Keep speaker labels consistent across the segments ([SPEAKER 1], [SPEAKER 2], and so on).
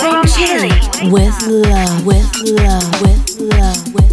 [SPEAKER 1] From
[SPEAKER 2] With
[SPEAKER 1] love. With love. With love. With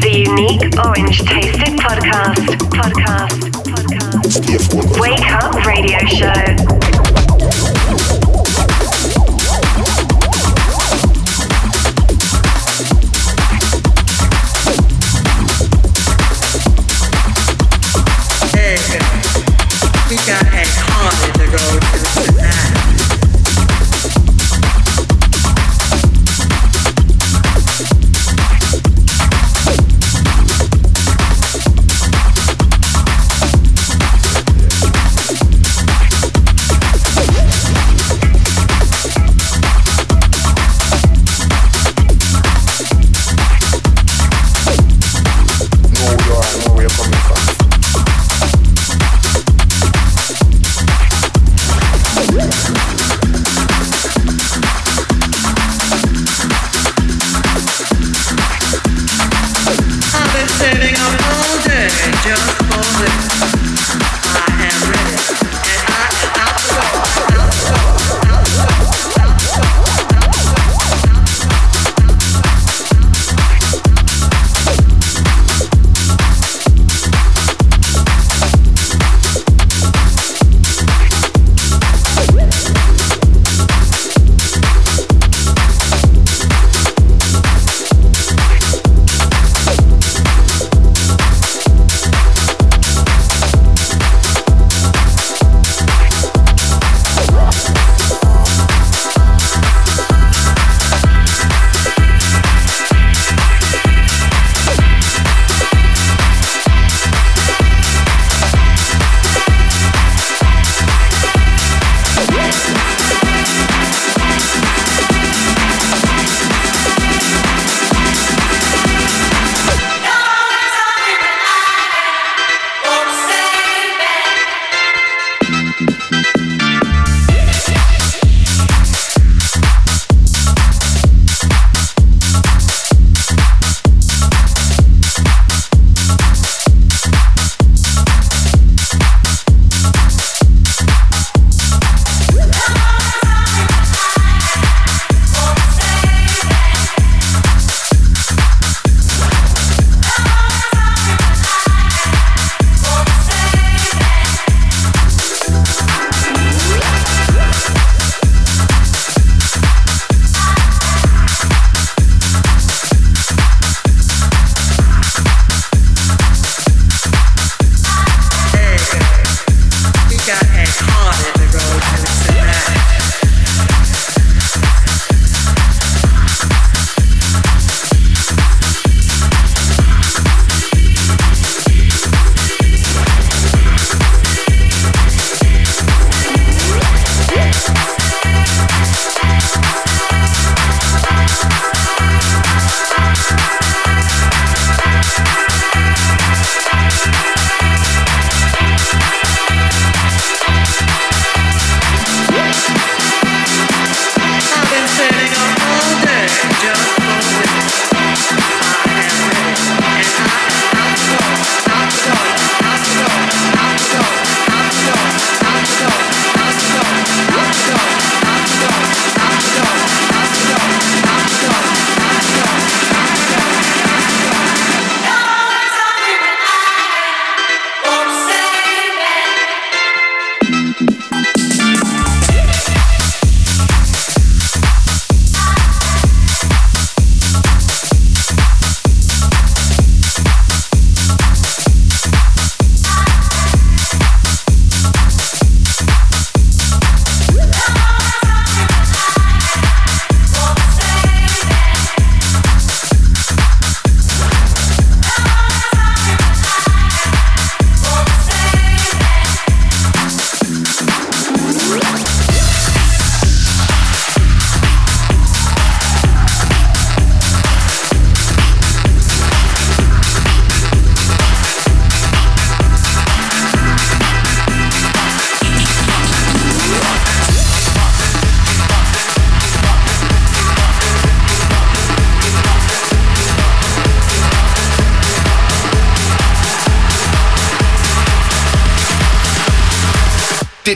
[SPEAKER 3] The
[SPEAKER 4] unique orange tasted podcast. Podcast. Podcast. Wake up radio show.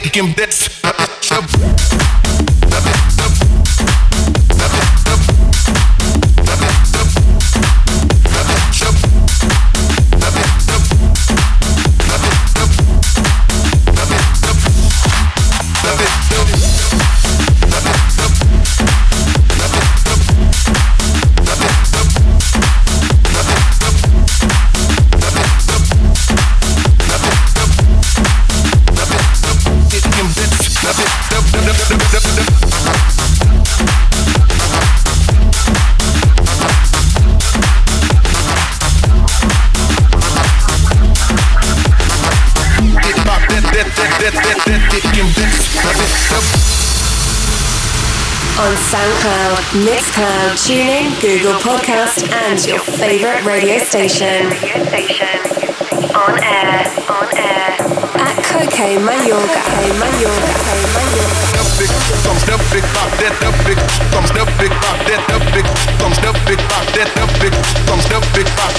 [SPEAKER 3] You
[SPEAKER 5] can bet. Mixcloud, TuneIn, Google Podcast, and your favorite radio station. On air, on air. At Coke Mayorga, Mayorga, Mayorga.
[SPEAKER 6] thumbs up big, pop that big, big, big, big, big, big, big, big, big, big, big, big,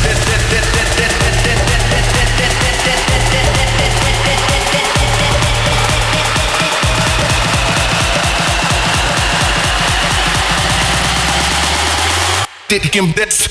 [SPEAKER 6] big, big, Did him this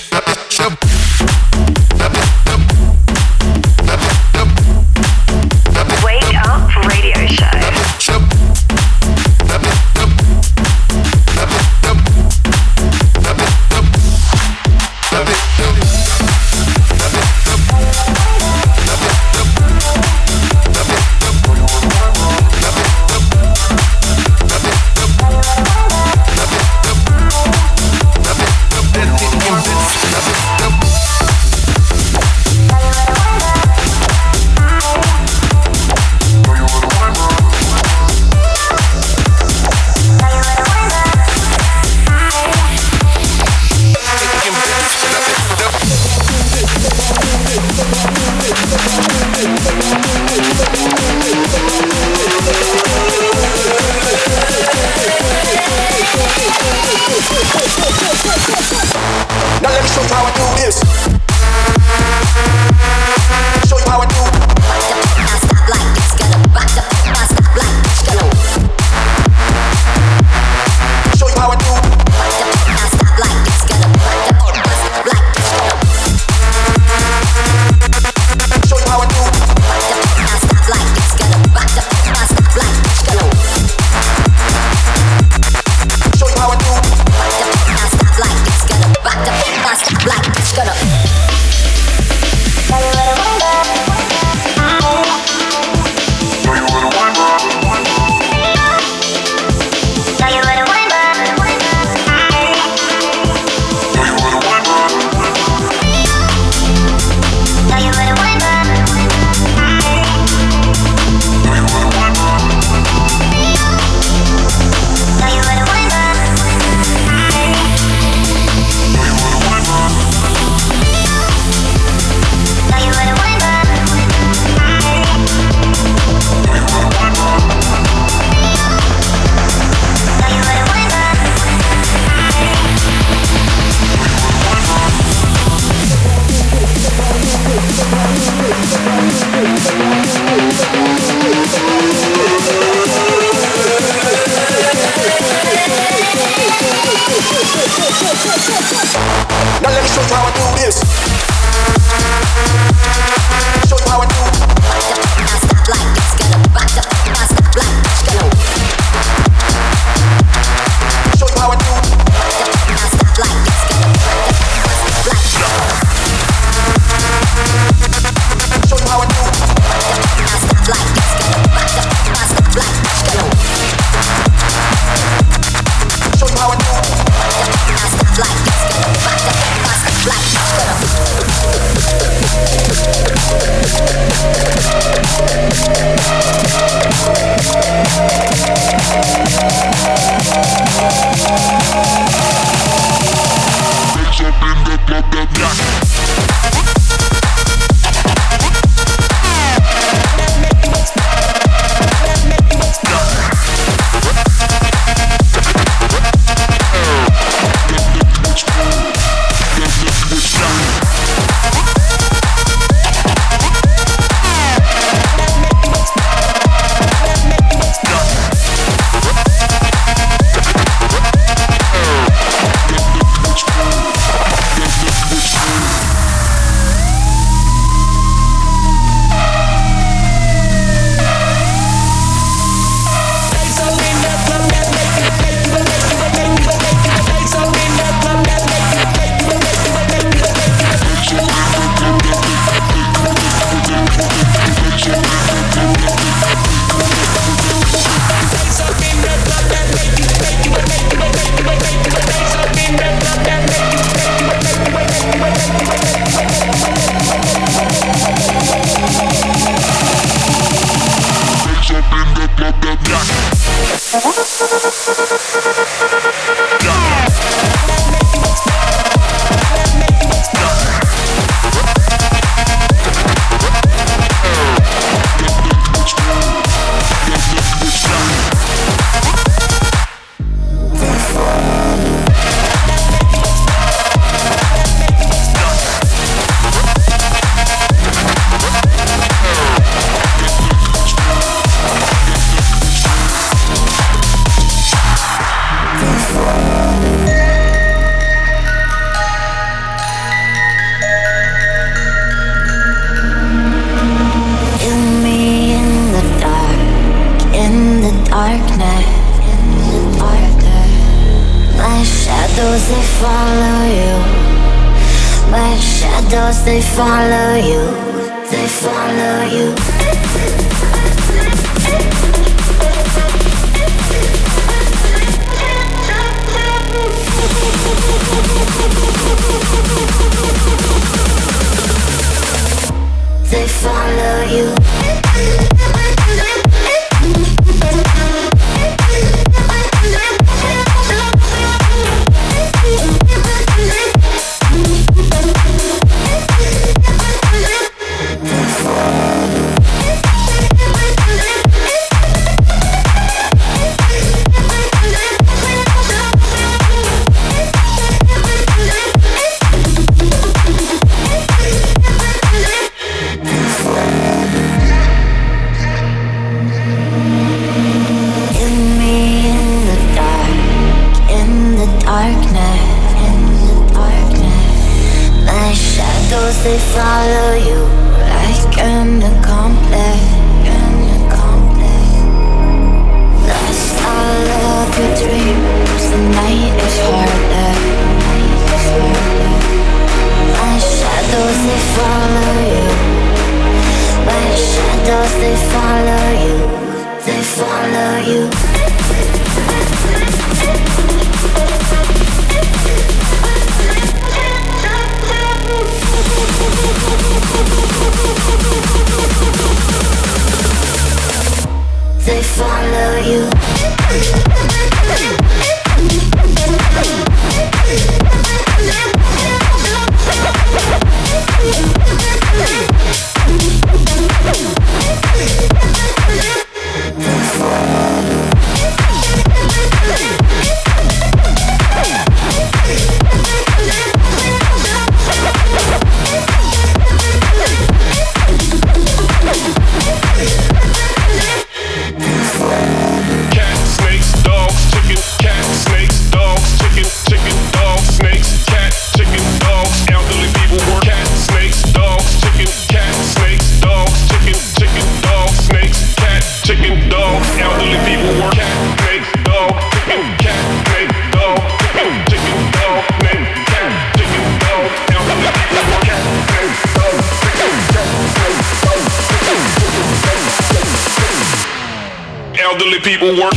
[SPEAKER 7] people work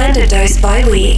[SPEAKER 4] recommended dose by week.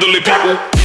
[SPEAKER 7] Elderly people.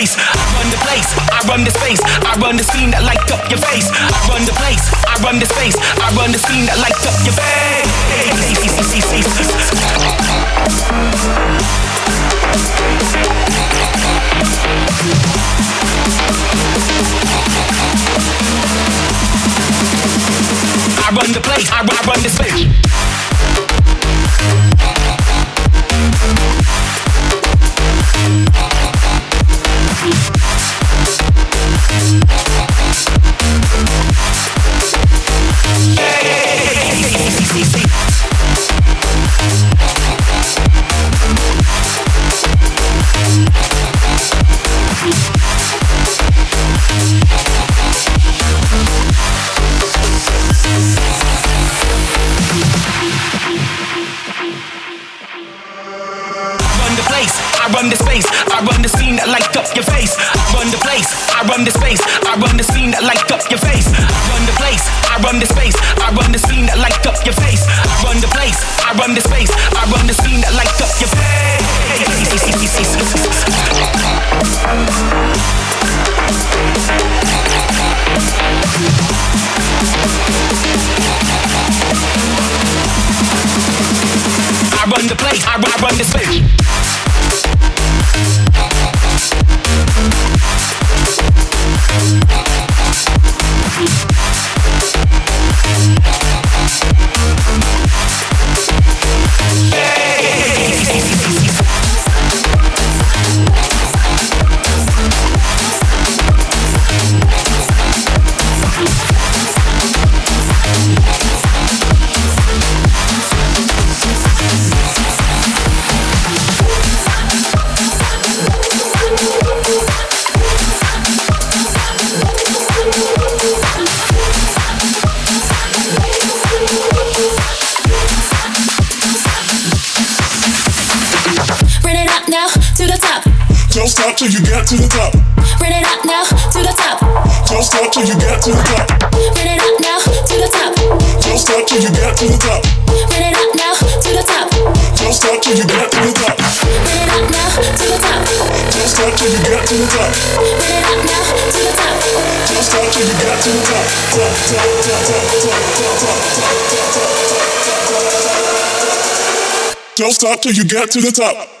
[SPEAKER 8] I run the place, I run the space, I run the scene that light up your face. I run the place, I run the space, I run the scene that light up your face. I run the place, I run, I run the space. run scene that light up your face. I run the place, I run the space, I run the scene that light up your face. I run the place, I run the space, I run the scene that light up your face. I run the place, I run, I run the space.
[SPEAKER 9] Don't stop till you get to the top.
[SPEAKER 5] Bring it up now to the top.
[SPEAKER 9] Don't stop till you get to the top.
[SPEAKER 5] Bring it up now to the top.
[SPEAKER 9] Don't stop till you get to the top.
[SPEAKER 5] Bring it up now to the top.
[SPEAKER 9] Don't stop till you get to the top.
[SPEAKER 5] Bring it up now to the top.
[SPEAKER 9] Don't stop till you get to the top.
[SPEAKER 5] Top,
[SPEAKER 9] top, top, top, top, top, top, top, top, top, top. Don't stop till you get to the top.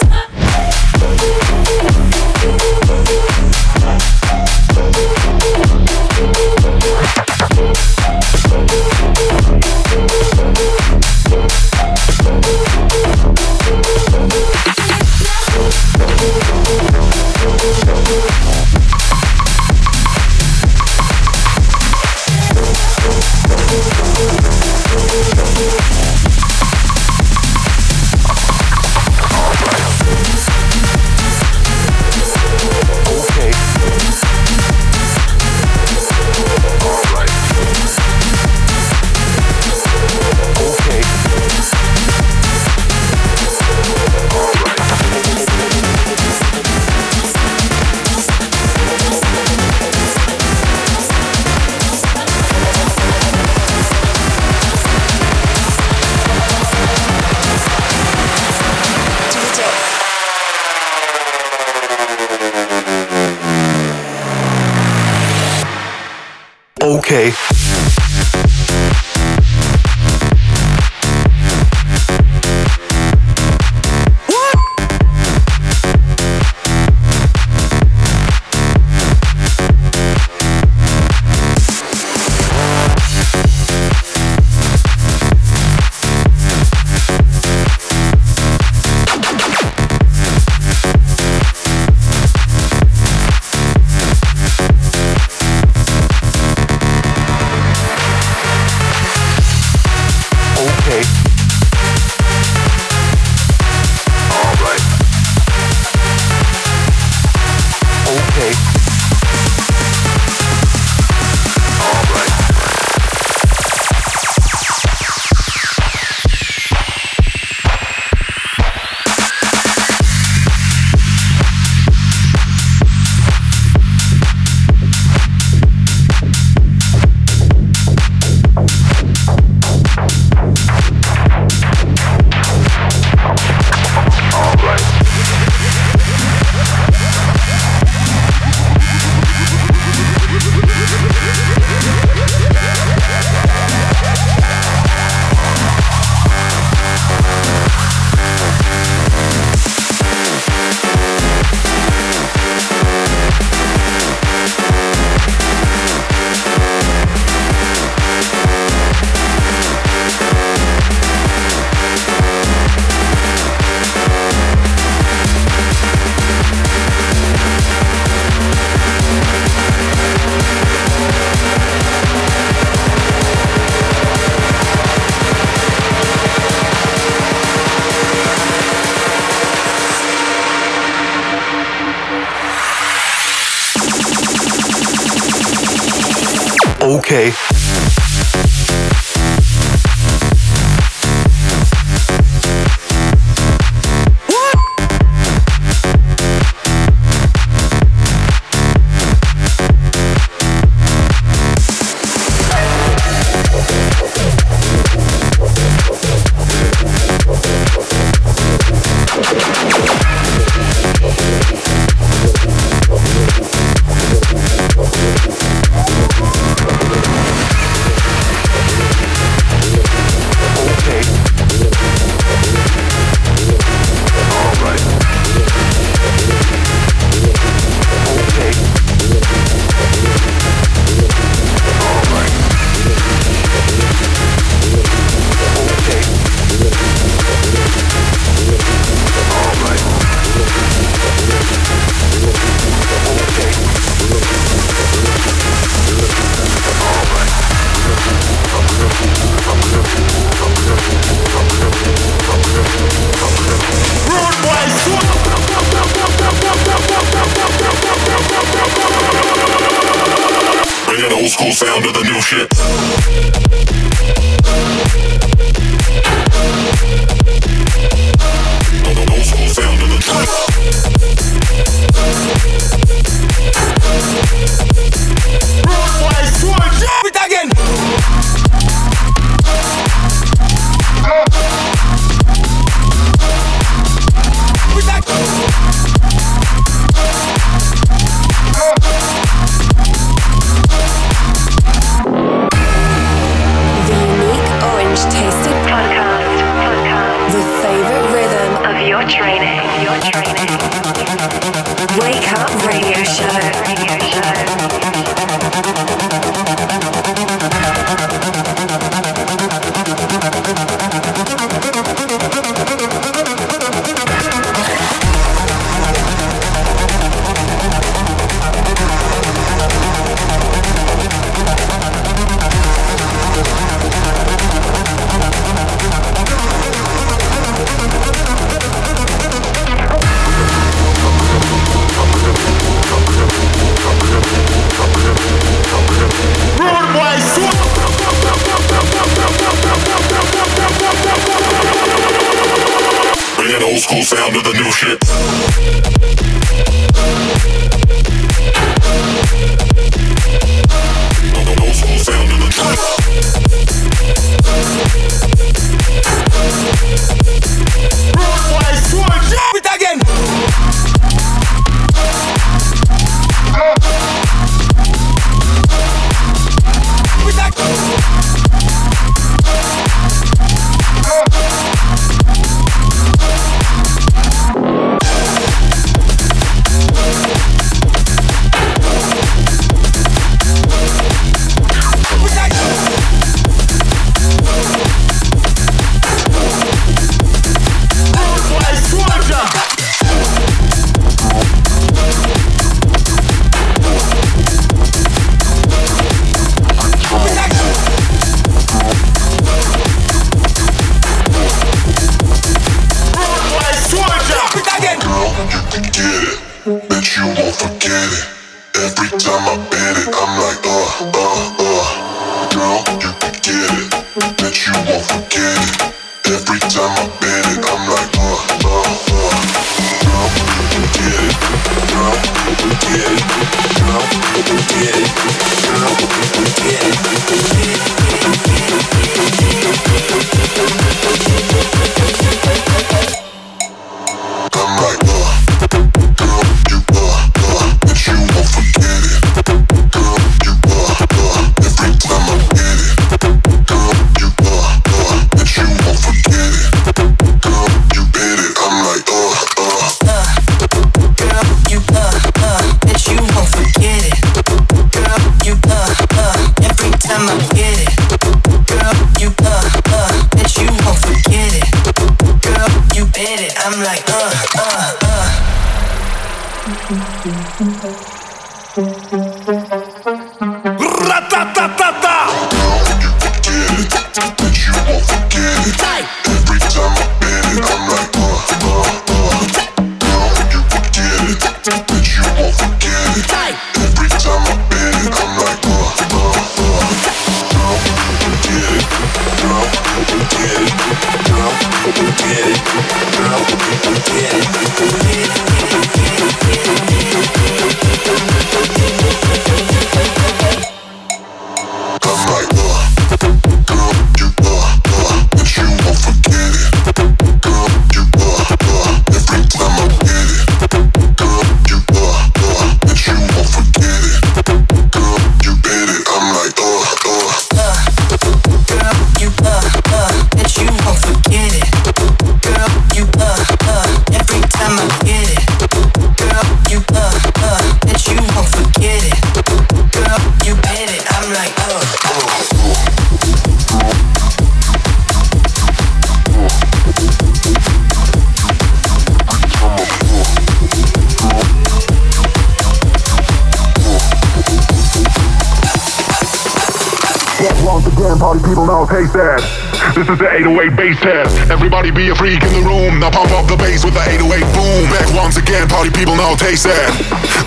[SPEAKER 10] is the 808 bass test. Everybody be a freak in the room. Now pump up the bass with the 808 boom. Back once again, party people now taste that.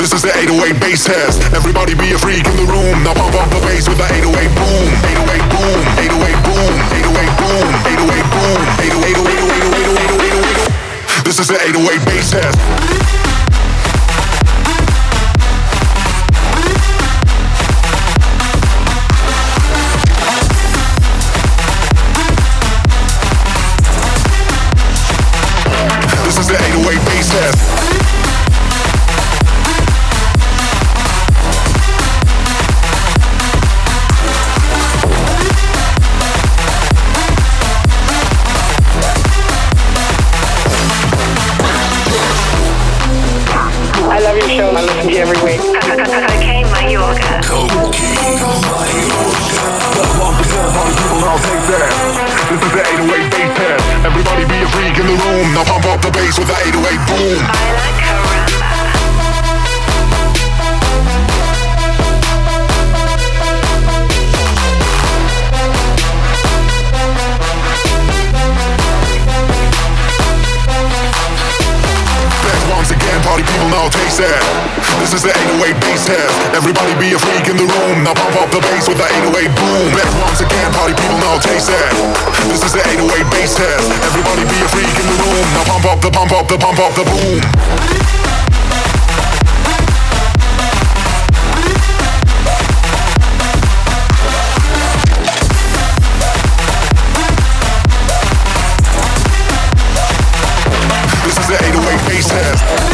[SPEAKER 10] This is the 808 bass test. Everybody be a freak in the room. Now pump up the bass with the 808 boom. 808 boom. 808 boom. 808 boom. 808 boom. 808 boom. 808 boom. 808
[SPEAKER 2] boom.
[SPEAKER 10] 808 boom. 808 boom. This is the 808 bass test. This is the 808 bass test. Everybody be a freak in the room. Now pump up the bass with the 808 boom. Back once again, party people now taste that. This is the 808 bass test. Everybody be a freak in the room. Now pump up the pump up the pump up the boom. This is the 808 bass test.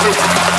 [SPEAKER 5] Yeah.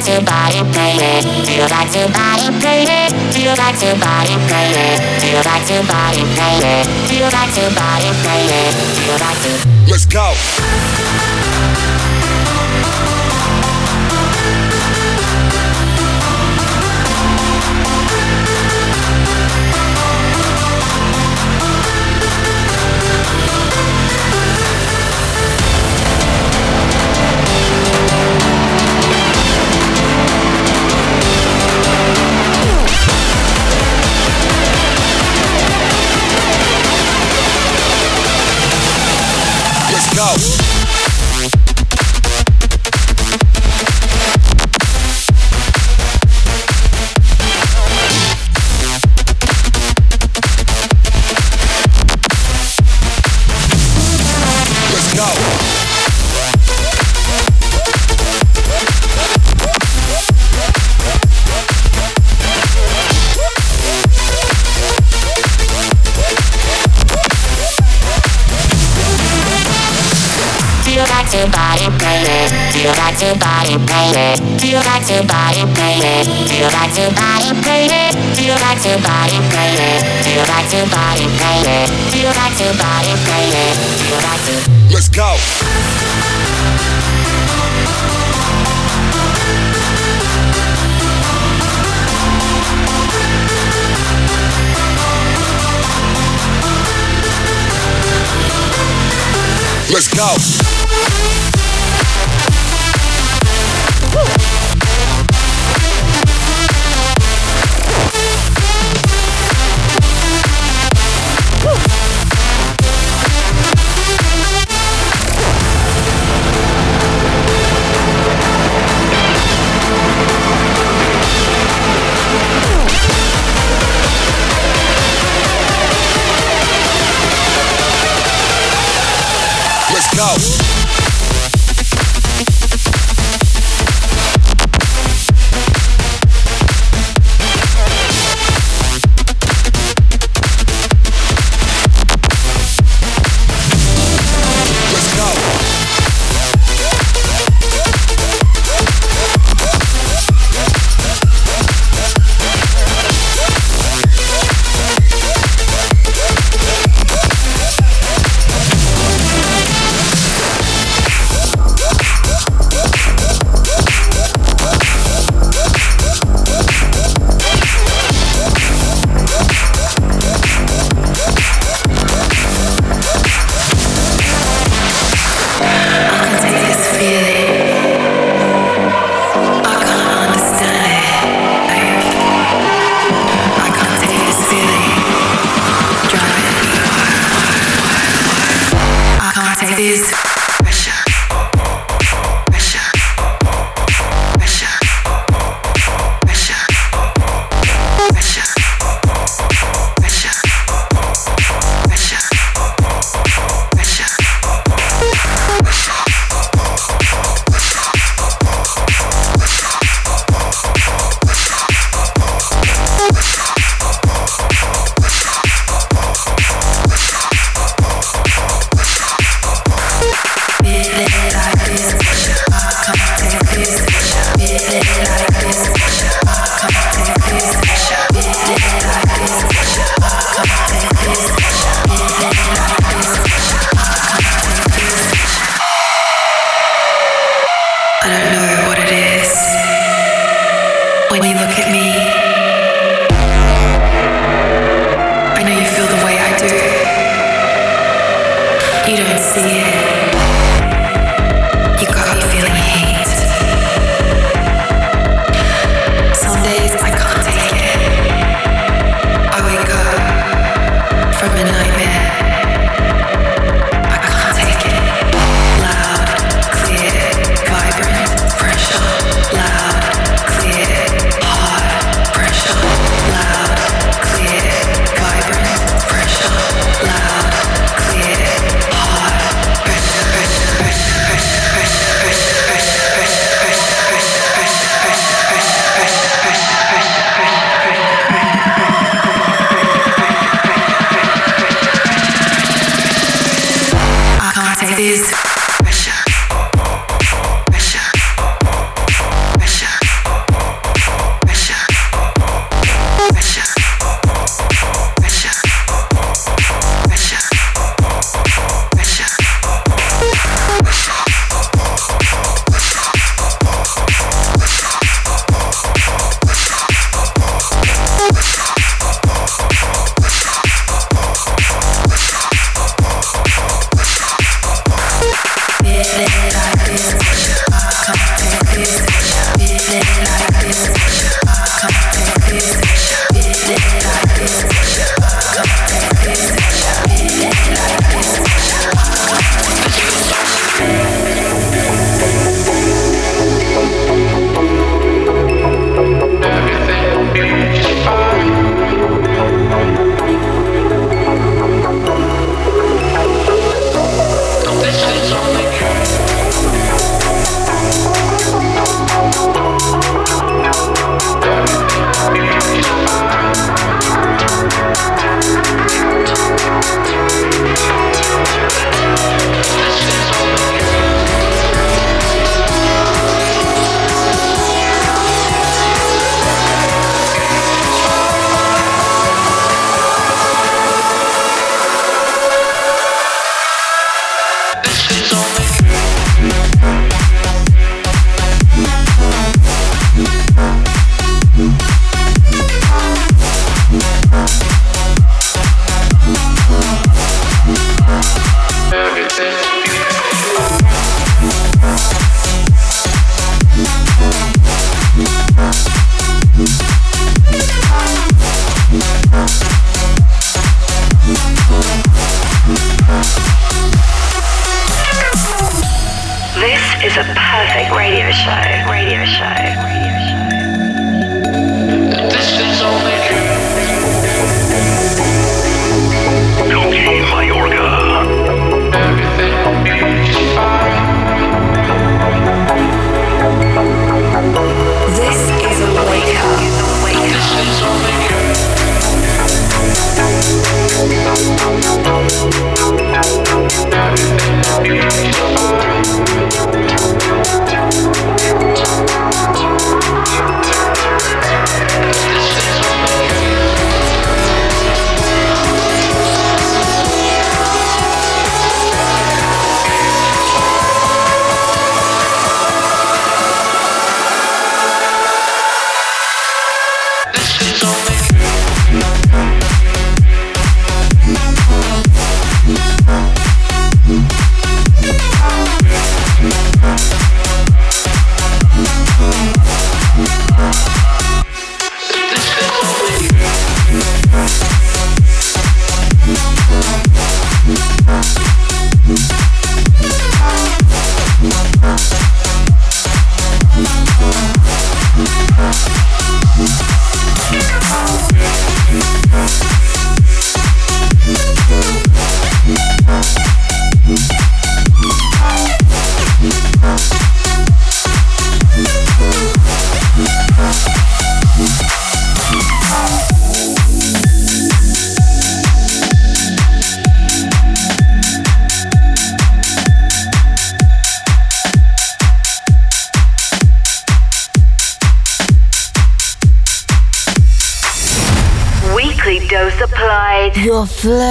[SPEAKER 11] Like to body, baby? Do you like to body, baby? Do you like to body, baby? Do you like to body, baby? Do you like to body, baby? Do you like to?
[SPEAKER 12] Let's go.
[SPEAKER 11] To body, baby? Do you like to body, baby? Do you like to body, baby? Do you like to body, baby? Do you like to body, baby? Do you like to body, baby? Do you like to?
[SPEAKER 12] Let's go. Let's go.